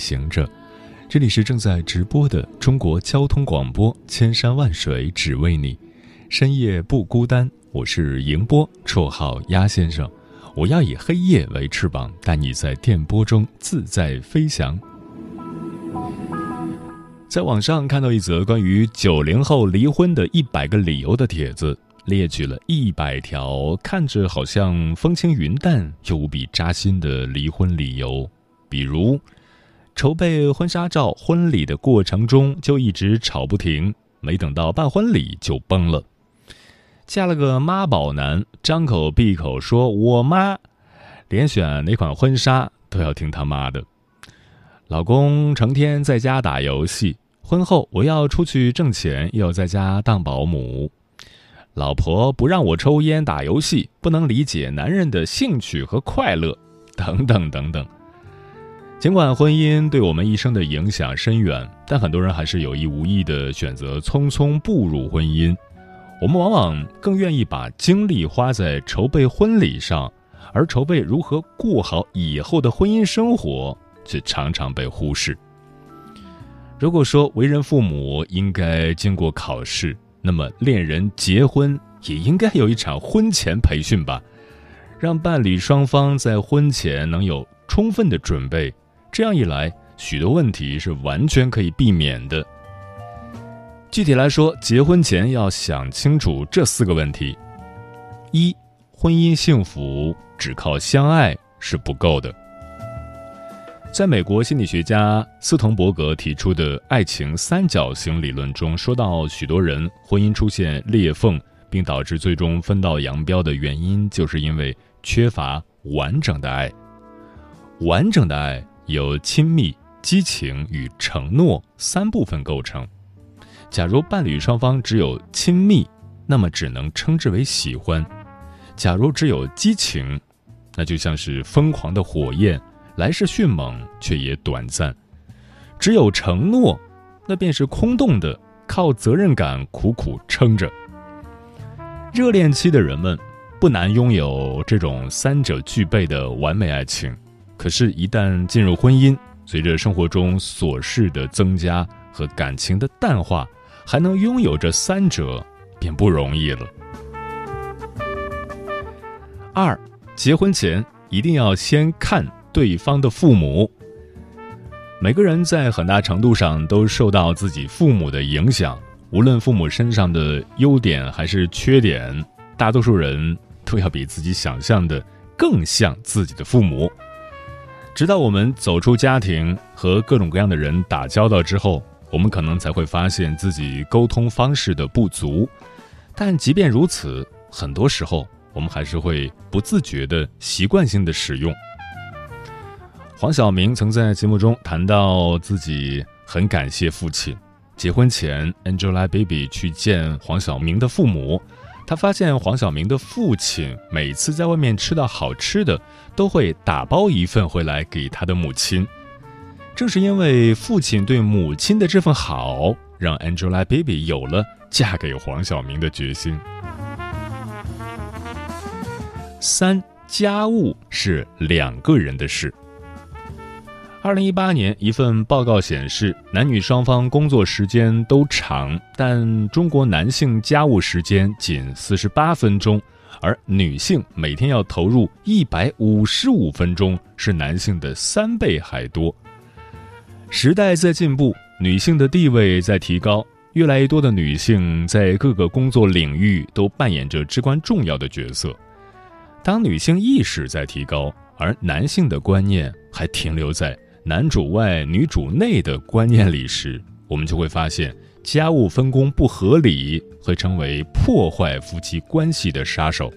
行者，这里是正在直播的中国交通广播，千山万水只为你，深夜不孤单。我是迎波，绰号鸭先生。我要以黑夜为翅膀，带你在电波中自在飞翔。在网上看到一则关于九零后离婚的一百个理由的帖子，列举了一百条看着好像风轻云淡又无比扎心的离婚理由。比如，筹备婚纱照婚礼的过程中就一直吵不停，没等到办婚礼就崩了。嫁了个妈宝男，张口闭口说我妈，连选哪款婚纱都要听他妈的。老公成天在家打游戏，婚后我要出去挣钱，又要在家当保姆。老婆不让我抽烟打游戏，不能理解男人的兴趣和快乐，等等等等。尽管婚姻对我们一生的影响深远，但很多人还是有意无意的选择匆匆步入婚姻。我们往往更愿意把精力花在筹备婚礼上，而筹备如何过好以后的婚姻生活却常常被忽视。如果说为人父母应该经过考试，那么恋人结婚也应该有一场婚前培训吧，让伴侣双方在婚前能有充分的准备。这样一来，许多问题是完全可以避免的。具体来说，结婚前要想清楚这四个问题：一、婚姻幸福只靠相爱是不够的。在美国心理学家斯滕伯格提出的爱情三角形理论中，说到许多人婚姻出现裂缝，并导致最终分道扬镳的原因，就是因为缺乏完整的爱。完整的爱。由亲密、激情与承诺三部分构成。假如伴侣双方只有亲密，那么只能称之为喜欢；假如只有激情，那就像是疯狂的火焰，来势迅猛却也短暂；只有承诺，那便是空洞的，靠责任感苦苦撑着。热恋期的人们不难拥有这种三者具备的完美爱情。可是，一旦进入婚姻，随着生活中琐事的增加和感情的淡化，还能拥有这三者，便不容易了。二，结婚前一定要先看对方的父母。每个人在很大程度上都受到自己父母的影响，无论父母身上的优点还是缺点，大多数人都要比自己想象的更像自己的父母。直到我们走出家庭，和各种各样的人打交道之后，我们可能才会发现自己沟通方式的不足。但即便如此，很多时候我们还是会不自觉的习惯性的使用。黄晓明曾在节目中谈到自己很感谢父亲。结婚前，Angelababy 去见黄晓明的父母。他发现黄晓明的父亲每次在外面吃到好吃的，都会打包一份回来给他的母亲。正是因为父亲对母亲的这份好，让 Angelababy 有了嫁给黄晓明的决心。三，家务是两个人的事。二零一八年，一份报告显示，男女双方工作时间都长，但中国男性家务时间仅四十八分钟，而女性每天要投入一百五十五分钟，是男性的三倍还多。时代在进步，女性的地位在提高，越来越多的女性在各个工作领域都扮演着至关重要的角色。当女性意识在提高，而男性的观念还停留在。男主外女主内的观念里时，我们就会发现家务分工不合理会成为破坏夫妻关系的杀手。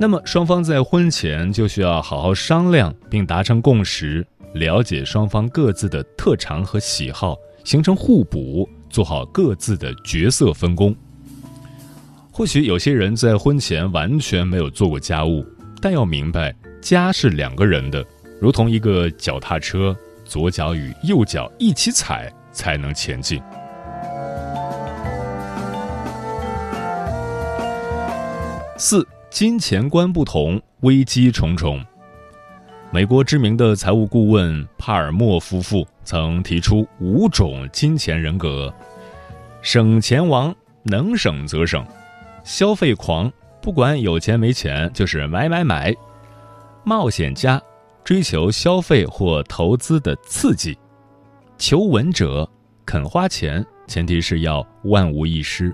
那么双方在婚前就需要好好商量，并达成共识，了解双方各自的特长和喜好，形成互补，做好各自的角色分工。或许有些人在婚前完全没有做过家务，但要明白，家是两个人的，如同一个脚踏车，左脚与右脚一起踩才能前进。四。金钱观不同，危机重重。美国知名的财务顾问帕尔默夫妇曾提出五种金钱人格：省钱王，能省则省；消费狂，不管有钱没钱就是买买买；冒险家，追求消费或投资的刺激；求稳者，肯花钱，前提是要万无一失；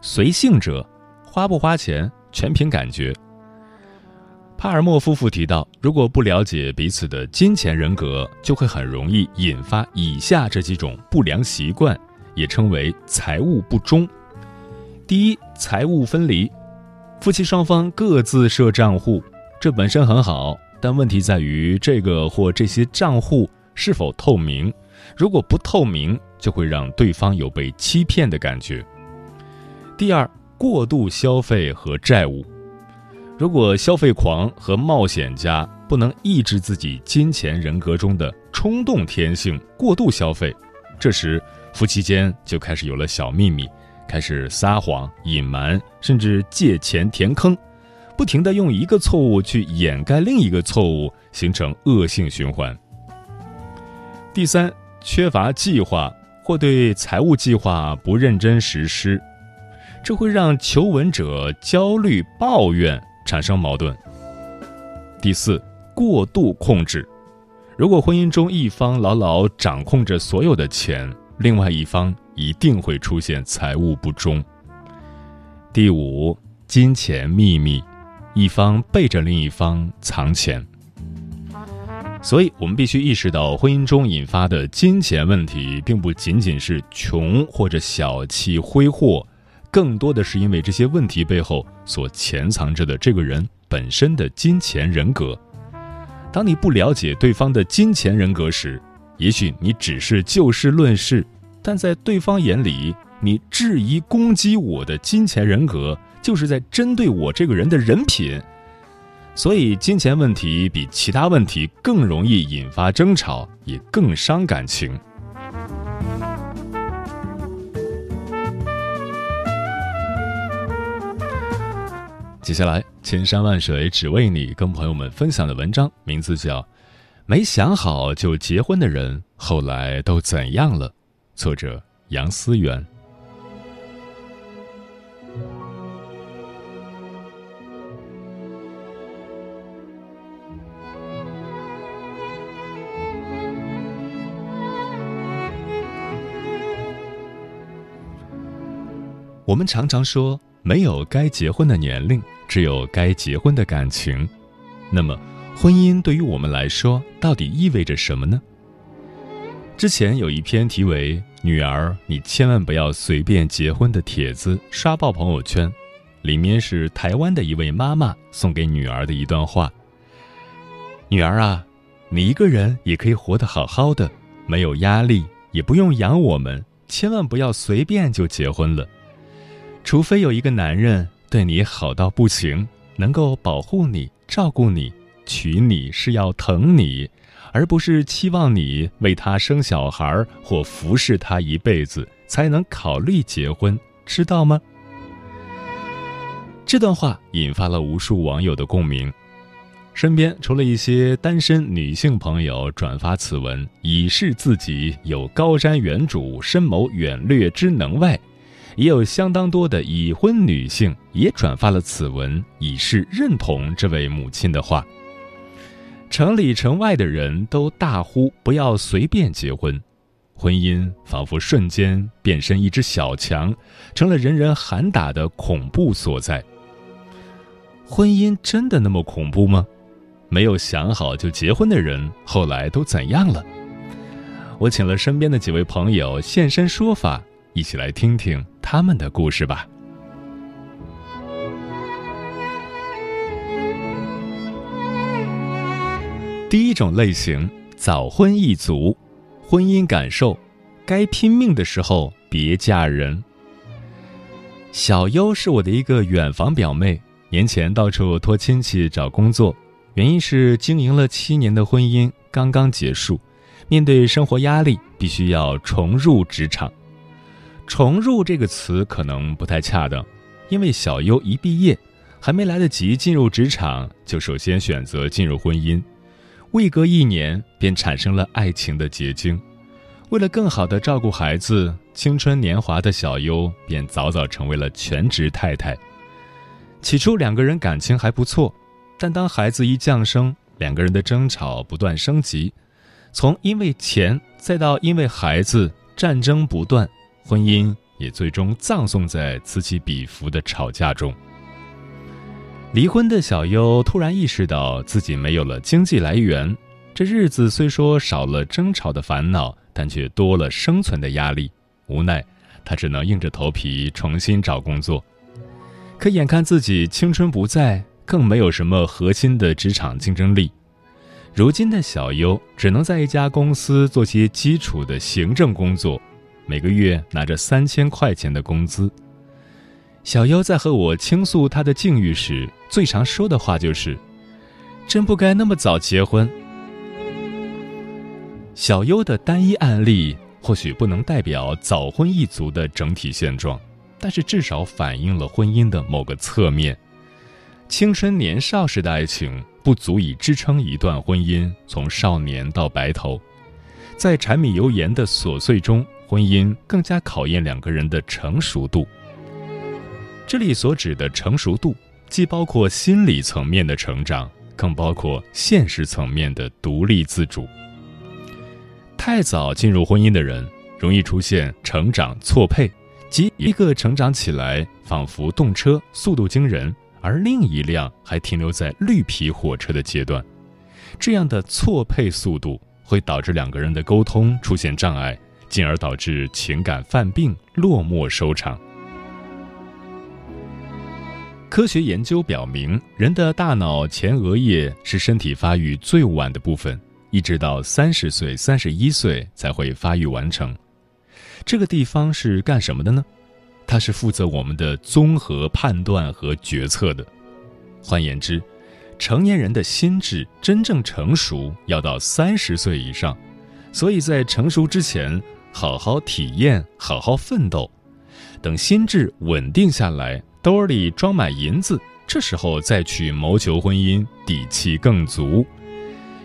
随性者，花不花钱。全凭感觉。帕尔默夫妇提到，如果不了解彼此的金钱人格，就会很容易引发以下这几种不良习惯，也称为财务不忠。第一，财务分离，夫妻双方各自设账户，这本身很好，但问题在于这个或这些账户是否透明。如果不透明，就会让对方有被欺骗的感觉。第二。过度消费和债务，如果消费狂和冒险家不能抑制自己金钱人格中的冲动天性，过度消费，这时夫妻间就开始有了小秘密，开始撒谎、隐瞒，甚至借钱填坑，不停的用一个错误去掩盖另一个错误，形成恶性循环。第三，缺乏计划或对财务计划不认真实施。这会让求稳者焦虑、抱怨，产生矛盾。第四，过度控制。如果婚姻中一方牢牢掌控着所有的钱，另外一方一定会出现财务不忠。第五，金钱秘密，一方背着另一方藏钱。所以，我们必须意识到，婚姻中引发的金钱问题，并不仅仅是穷或者小气挥霍。更多的是因为这些问题背后所潜藏着的这个人本身的金钱人格。当你不了解对方的金钱人格时，也许你只是就事论事，但在对方眼里，你质疑攻击我的金钱人格，就是在针对我这个人的人品。所以，金钱问题比其他问题更容易引发争吵，也更伤感情。接下来，千山万水只为你，跟朋友们分享的文章名字叫《没想好就结婚的人后来都怎样了》，作者杨思源。我们常常说，没有该结婚的年龄。只有该结婚的感情，那么婚姻对于我们来说到底意味着什么呢？之前有一篇题为“女儿，你千万不要随便结婚”的帖子刷爆朋友圈，里面是台湾的一位妈妈送给女儿的一段话：“女儿啊，你一个人也可以活得好好的，没有压力，也不用养我们，千万不要随便就结婚了，除非有一个男人。”对你好到不行，能够保护你、照顾你，娶你是要疼你，而不是期望你为他生小孩或服侍他一辈子才能考虑结婚，知道吗？这段话引发了无数网友的共鸣，身边除了一些单身女性朋友转发此文以示自己有高瞻远瞩、深谋远虑之能外。也有相当多的已婚女性也转发了此文，以示认同这位母亲的话。城里城外的人都大呼不要随便结婚，婚姻仿佛瞬间变身一只小强，成了人人喊打的恐怖所在。婚姻真的那么恐怖吗？没有想好就结婚的人后来都怎样了？我请了身边的几位朋友现身说法。一起来听听他们的故事吧。第一种类型早婚一族婚姻感受该拼命的时候别嫁人。小优是我的一个远房表妹年前到处托亲戚找工作原因是经营了七年的婚姻刚刚结束面对生活压力必须要重入职场。重入这个词可能不太恰当，因为小优一毕业，还没来得及进入职场，就首先选择进入婚姻。未隔一年，便产生了爱情的结晶。为了更好的照顾孩子，青春年华的小优便早早成为了全职太太。起初两个人感情还不错，但当孩子一降生，两个人的争吵不断升级，从因为钱再到因为孩子，战争不断，婚姻也最终葬送在此起彼伏的吵架中。离婚的小优突然意识到自己没有了经济来源，这日子虽说少了争吵的烦恼，但却多了生存的压力。无奈，他只能硬着头皮重新找工作。可眼看自己青春不在，更没有什么核心的职场竞争力。如今的小优只能在一家公司做些基础的行政工作，每个月拿着三千块钱的工资。小优在和我倾诉她的境遇时，最常说的话就是：“真不该那么早结婚。”小优的单一案例或许不能代表早婚一族的整体现状，但是至少反映了婚姻的某个侧面。青春年少时的爱情不足以支撑一段婚姻从少年到白头，在柴米油盐的琐碎中，婚姻更加考验两个人的成熟度。这里所指的成熟度，既包括心理层面的成长，更包括现实层面的独立自主。太早进入婚姻的人，容易出现成长错配，即一个成长起来仿佛动车，速度惊人，而另一辆还停留在绿皮火车的阶段。这样的错配速度会导致两个人的沟通出现障碍，进而导致情感犯病，落寞收场。科学研究表明，人的大脑前额叶是身体发育最晚的部分，一直到三十岁、三十一岁才会发育完成。这个地方是干什么的呢？它是负责我们的综合判断和决策的。换言之，成年人的心智真正成熟要到三十岁以上，所以在成熟之前，好好体验，好好奋斗，等心智稳定下来。兜里装满银子，这时候再去谋求婚姻，底气更足。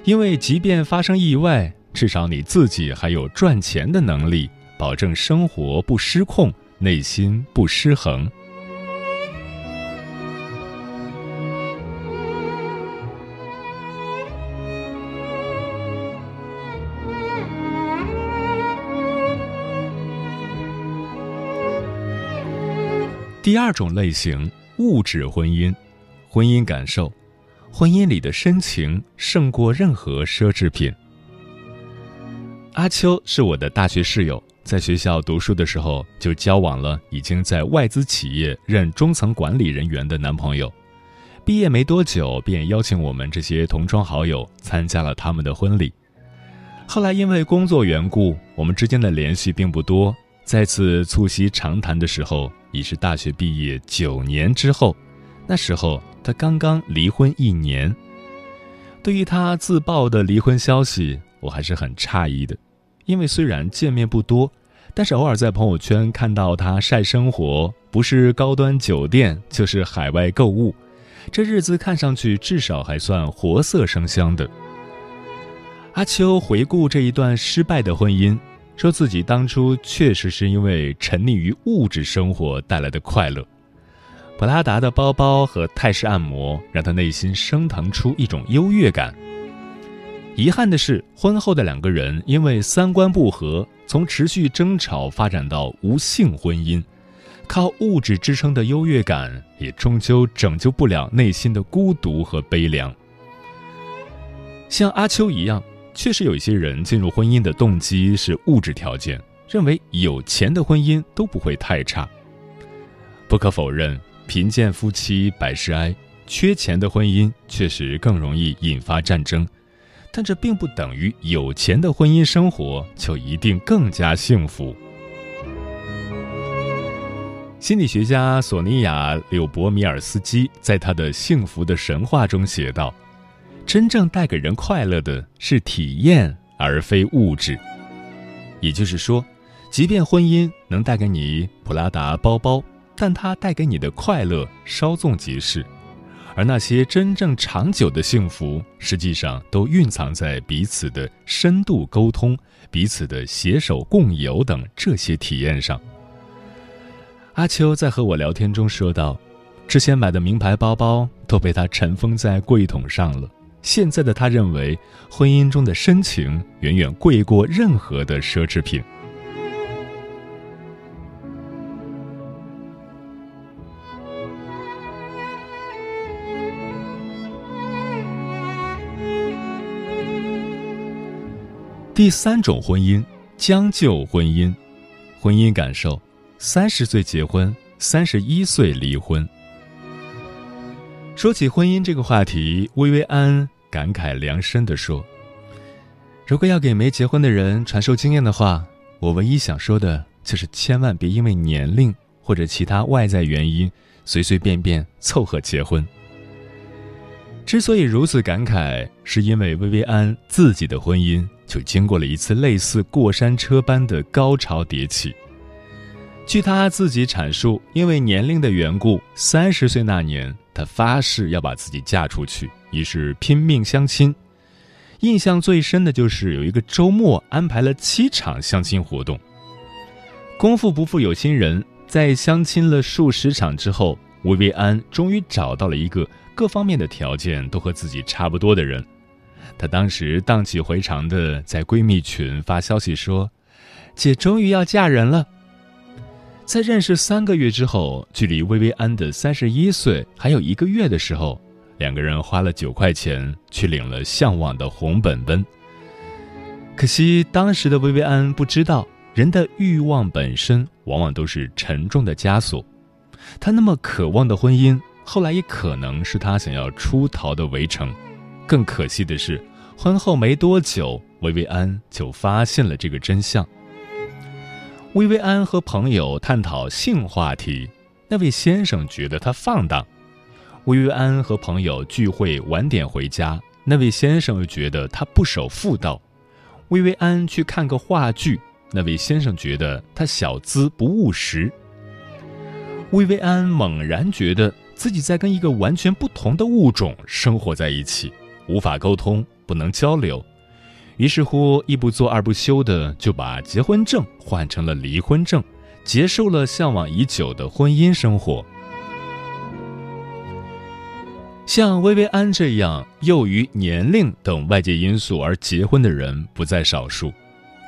因为即便发生意外，至少你自己还有赚钱的能力，保证生活不失控，内心不失衡。第二种类型，物质婚姻，婚姻感受，婚姻里的深情胜过任何奢侈品。阿秋是我的大学室友，在学校读书的时候就交往了已经在外资企业任中层管理人员的男朋友，毕业没多久便邀请我们这些同窗好友参加了他们的婚礼。后来因为工作缘故，我们之间的联系并不多。再次促膝长谈的时候，已是大学毕业九年之后。那时候他刚刚离婚一年。对于他自曝的离婚消息，我还是很诧异的，因为虽然见面不多，但是偶尔在朋友圈看到他晒生活，不是高端酒店，就是海外购物，这日子看上去至少还算活色生香的。阿秋回顾这一段失败的婚姻。说自己当初确实是因为沉溺于物质生活带来的快乐，普拉达的包包和泰式按摩让他内心升腾出一种优越感。遗憾的是，婚后的两个人因为三观不合，从持续争吵发展到无性婚姻，靠物质支撑的优越感也终究拯救不了内心的孤独和悲凉。像阿秋一样。确实有一些人进入婚姻的动机是物质条件，认为有钱的婚姻都不会太差。不可否认，贫贱夫妻百事哀，缺钱的婚姻确实更容易引发战争。但这并不等于有钱的婚姻生活就一定更加幸福。心理学家索尼娅·柳伯米尔斯基在他的《幸福的神话》中写道：“真正带给人快乐的是体验，而非物质。”也就是说，即便婚姻能带给你普拉达包包，但它带给你的快乐稍纵即逝。而那些真正长久的幸福，实际上都蕴藏在彼此的深度沟通、彼此的携手共游等这些体验上。阿秋在和我聊天中说道：“之前买的名牌包包都被他尘封在柜桶上了。现在的他认为，婚姻中的深情远远贵过任何的奢侈品。”第三种婚姻，将就婚姻，婚姻感受。三十岁结婚，三十一岁离婚。说起婚姻这个话题，薇薇安感慨良深地说：“如果要给没结婚的人传授经验的话，我唯一想说的就是千万别因为年龄或者其他外在原因，随随便便凑合结婚。”之所以如此感慨，是因为薇薇安自己的婚姻就经过了一次类似过山车般的高潮迭起。据他自己阐述，因为年龄的缘故，三十岁那年，他发誓要把自己嫁出去，于是拼命相亲。印象最深的就是有一个周末安排了七场相亲活动。功夫不负有心人，在相亲了数十场之后，薇薇安终于找到了一个各方面的条件都和自己差不多的人。她当时荡气回肠的在闺蜜群发消息说：“姐终于要嫁人了。”在认识三个月之后，距离薇薇安的三十一岁还有一个月的时候，两个人花了九块钱去领了向往的红本本。可惜当时的薇薇安不知道，人的欲望本身往往都是沉重的枷锁。她那么渴望的婚姻，后来也可能是她想要出逃的围城。更可惜的是，婚后没多久，薇薇安就发现了这个真相。薇薇安和朋友探讨性话题，那位先生觉得她放荡；薇薇安和朋友聚会晚点回家，那位先生又觉得她不守妇道；薇薇安去看个话剧，那位先生觉得她小资不务实。薇薇安猛然觉得自己在跟一个完全不同的物种生活在一起，无法沟通，不能交流。于是乎，一不做二不休的就把结婚证换成了离婚证，结束了向往已久的婚姻生活。像薇薇安这样由于年龄等外界因素而结婚的人不在少数，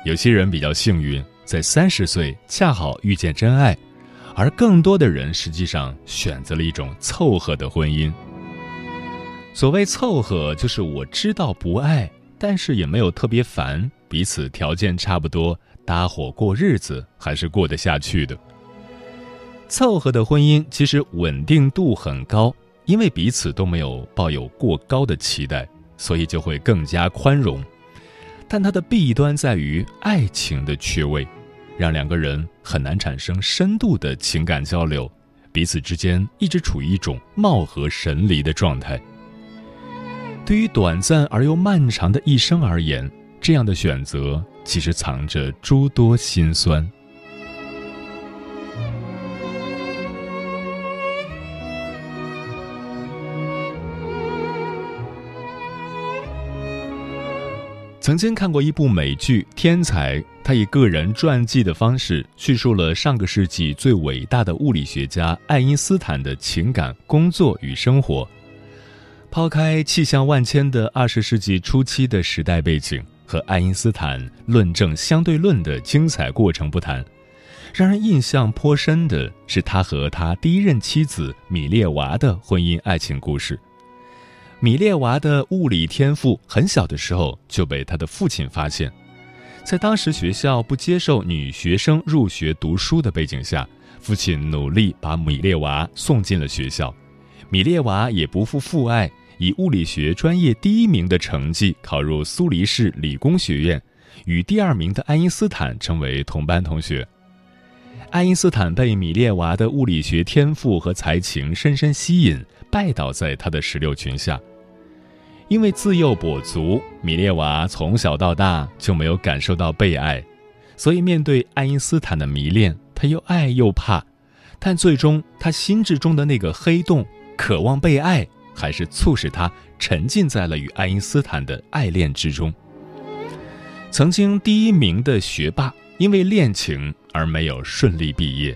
有些人比较幸运，在三十岁恰好遇见真爱，而更多的人实际上选择了一种凑合的婚姻。所谓凑合，就是我知道不爱。但是也没有特别烦，彼此条件差不多，搭伙过日子还是过得下去的。凑合的婚姻其实稳定度很高，因为彼此都没有抱有过高的期待，所以就会更加宽容。但它的弊端在于爱情的缺位，让两个人很难产生深度的情感交流，彼此之间一直处于一种貌合神离的状态。对于短暂而又漫长的一生而言，这样的选择其实藏着诸多心酸。曾经看过一部美剧《天才》，他以个人传记的方式叙述了上个世纪最伟大的物理学家爱因斯坦的情感、工作与生活。抛开气象万千的二十世纪初期的时代背景和爱因斯坦论证相对论的精彩过程不谈，让人印象颇深的是他和他第一任妻子米列娃的婚姻爱情故事。米列娃的物理天赋很小的时候就被他的父亲发现，在当时学校不接受女学生入学读书的背景下，父亲努力把米列娃送进了学校。米列娃也不负父爱。以物理学专业第一名的成绩考入苏黎世理工学院，与第二名的爱因斯坦成为同班同学。爱因斯坦被米列娃的物理学天赋和才情深深吸引，拜倒在他的石榴裙下。因为自幼跛足，米列娃从小到大就没有感受到被爱，所以面对爱因斯坦的迷恋，他又爱又怕。但最终，他心智中的那个黑洞——渴望被爱，还是促使他沉浸在了与爱因斯坦的爱恋之中。曾经第一名的学霸，因为恋情而没有顺利毕业。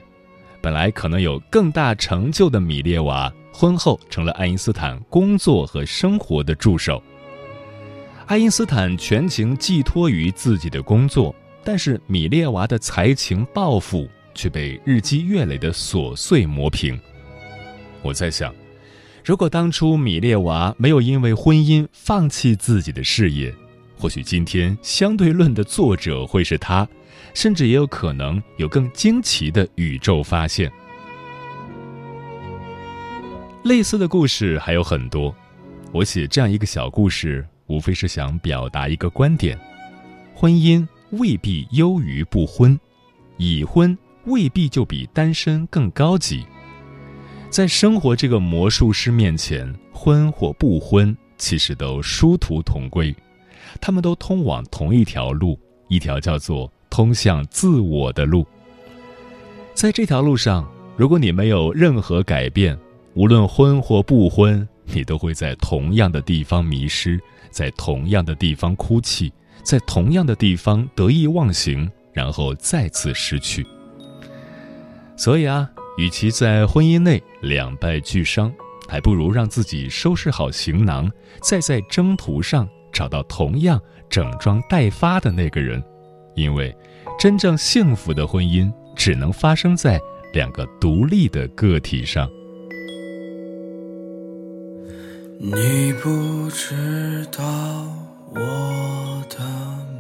本来可能有更大成就的米列娃，婚后成了爱因斯坦工作和生活的助手。爱因斯坦全情寄托于自己的工作，但是米列娃的才情抱负。却被日积月累的琐碎磨平。我在想，如果当初米列娃没有因为婚姻放弃自己的事业，或许今天相对论的作者会是他，甚至也有可能有更惊奇的宇宙发现。类似的故事还有很多。我写这样一个小故事，无非是想表达一个观点：婚姻未必优于不婚，已婚。未必就比单身更高级。在生活这个魔术师面前，婚或不婚其实都殊途同归，他们都通往同一条路，一条叫做通向自我的路。在这条路上，如果你没有任何改变，无论婚或不婚，你都会在同样的地方迷失，在同样的地方哭泣，在同样的地方得意忘形，然后再次失去。所以啊，与其在婚姻内两败俱伤，还不如让自己收拾好行囊，再在征途上找到同样整装待发的那个人。因为，真正幸福的婚姻只能发生在两个独立的个体上。你不知道我的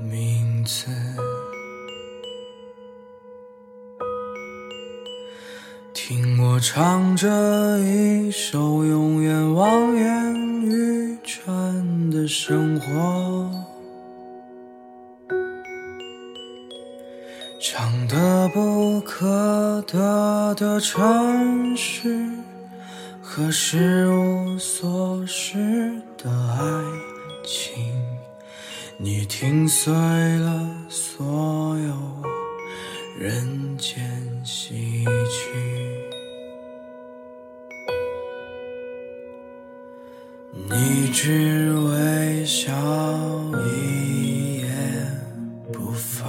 名字。听我唱着一首永远望眼欲穿的生活，唱得不可得的城市可是无所失的爱情，你听碎了所有人间喜剧。你只微笑一言不发，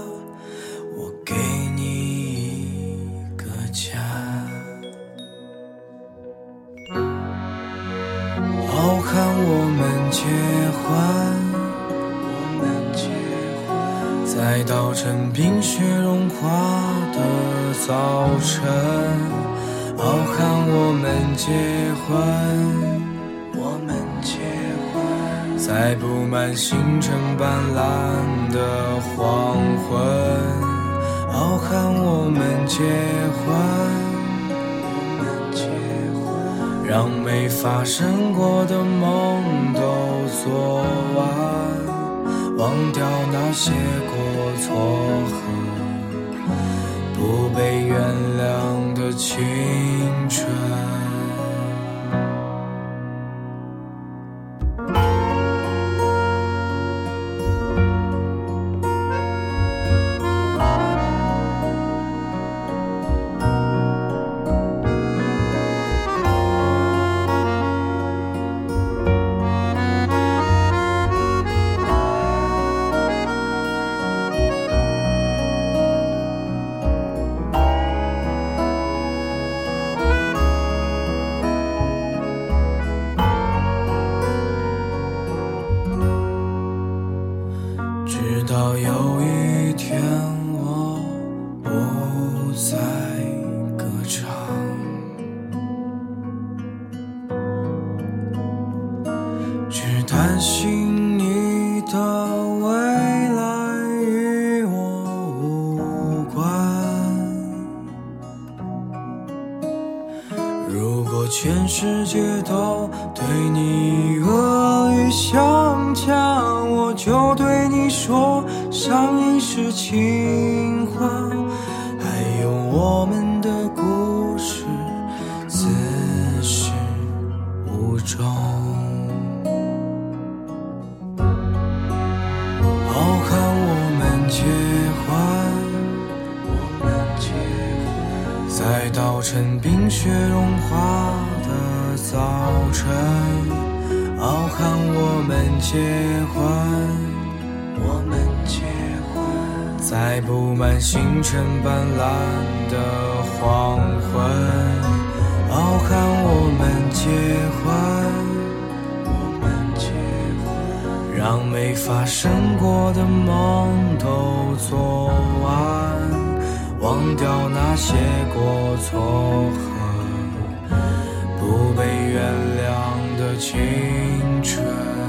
趁冰雪融化的早晨。傲寒我们结婚。我们结婚在布满星辰斑斓的黄昏，傲寒我们结婚，我们结婚让没发生过的梦都做，忘掉那些过错和不被原谅的青春。不再歌唱，只担心你的未来与我无关。如果全世界好看我们结婚，我们结婚，在布满星辰斑斓的黄昏。好看我们结婚，我们结婚，让没发生过的梦都做完，忘掉那些过错和不被原谅。青春。